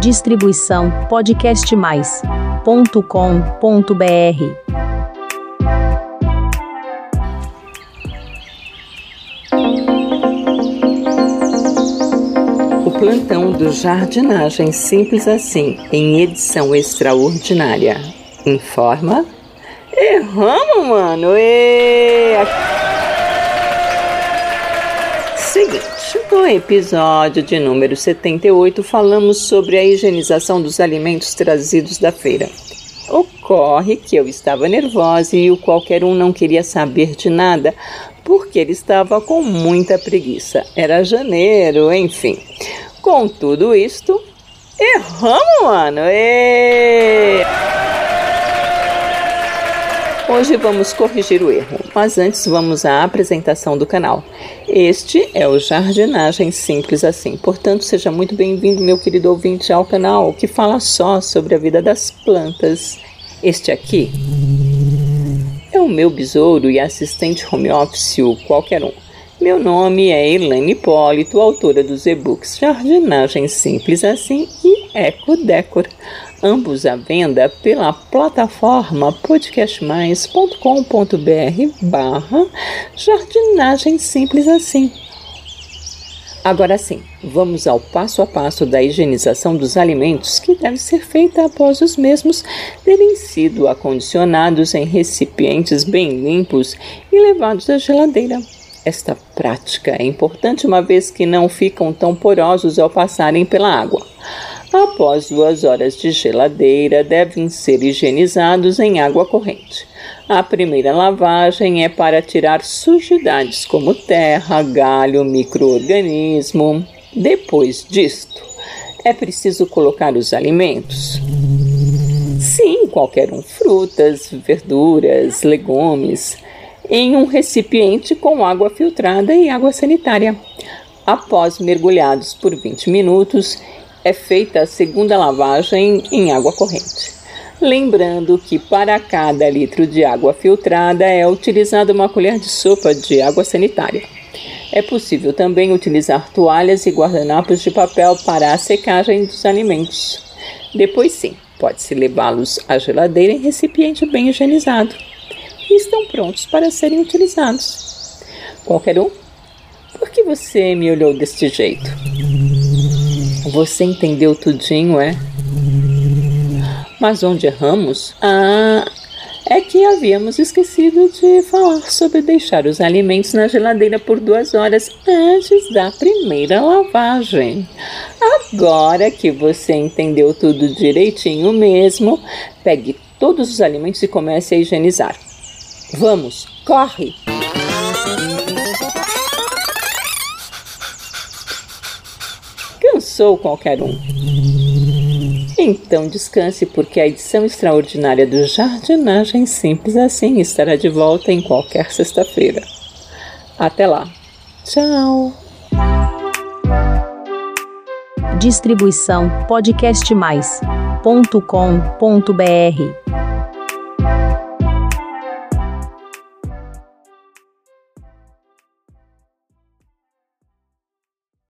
Distribuição podcastmais.com.br. O plantão do Jardinagem Simples Assim, em edição extraordinária. Informa. Erramos, mano! E... Seguinte. No episódio de número 78, falamos sobre a higienização dos alimentos trazidos da feira. Ocorre que eu estava nervosa e o qualquer um não queria saber de nada, porque ele estava com muita preguiça. Era janeiro, enfim. Com tudo isto, erramos, mano! E... Hoje vamos corrigir o erro, mas antes vamos à apresentação do canal. Este é o Jardinagem Simples Assim, portanto, seja muito bem-vindo, meu querido ouvinte, ao canal que fala só sobre a vida das plantas. Este aqui é o meu besouro e assistente home office, qualquer um. Meu nome é Elaine Hipólito, autora dos e-books Jardinagem Simples Assim e Eco Decor ambos à venda pela plataforma podcastmais.com.br barra jardinagem simples assim. Agora sim, vamos ao passo a passo da higienização dos alimentos que deve ser feita após os mesmos terem sido acondicionados em recipientes bem limpos e levados à geladeira. Esta prática é importante uma vez que não ficam tão porosos ao passarem pela água. Após duas horas de geladeira, devem ser higienizados em água corrente. A primeira lavagem é para tirar sujidades como terra, galho, microorganismo. Depois disto, é preciso colocar os alimentos. Sim, qualquer um, frutas, verduras, legumes, em um recipiente com água filtrada e água sanitária. Após mergulhados por 20 minutos, é feita a segunda lavagem em água corrente. Lembrando que para cada litro de água filtrada é utilizada uma colher de sopa de água sanitária. É possível também utilizar toalhas e guardanapos de papel para a secagem dos alimentos. Depois, sim, pode-se levá-los à geladeira em recipiente bem higienizado. E estão prontos para serem utilizados. Qualquer um? Por que você me olhou deste jeito? Você entendeu tudinho, é? Mas onde erramos? Ah, é que havíamos esquecido de falar sobre deixar os alimentos na geladeira por duas horas antes da primeira lavagem. Agora que você entendeu tudo direitinho mesmo, pegue todos os alimentos e comece a higienizar. Vamos, corre! Cansou qualquer um. Então descanse, porque a edição extraordinária do Jardinagem Simples Assim estará de volta em qualquer sexta-feira. Até lá. Tchau. Distribuição podcastmais.com.br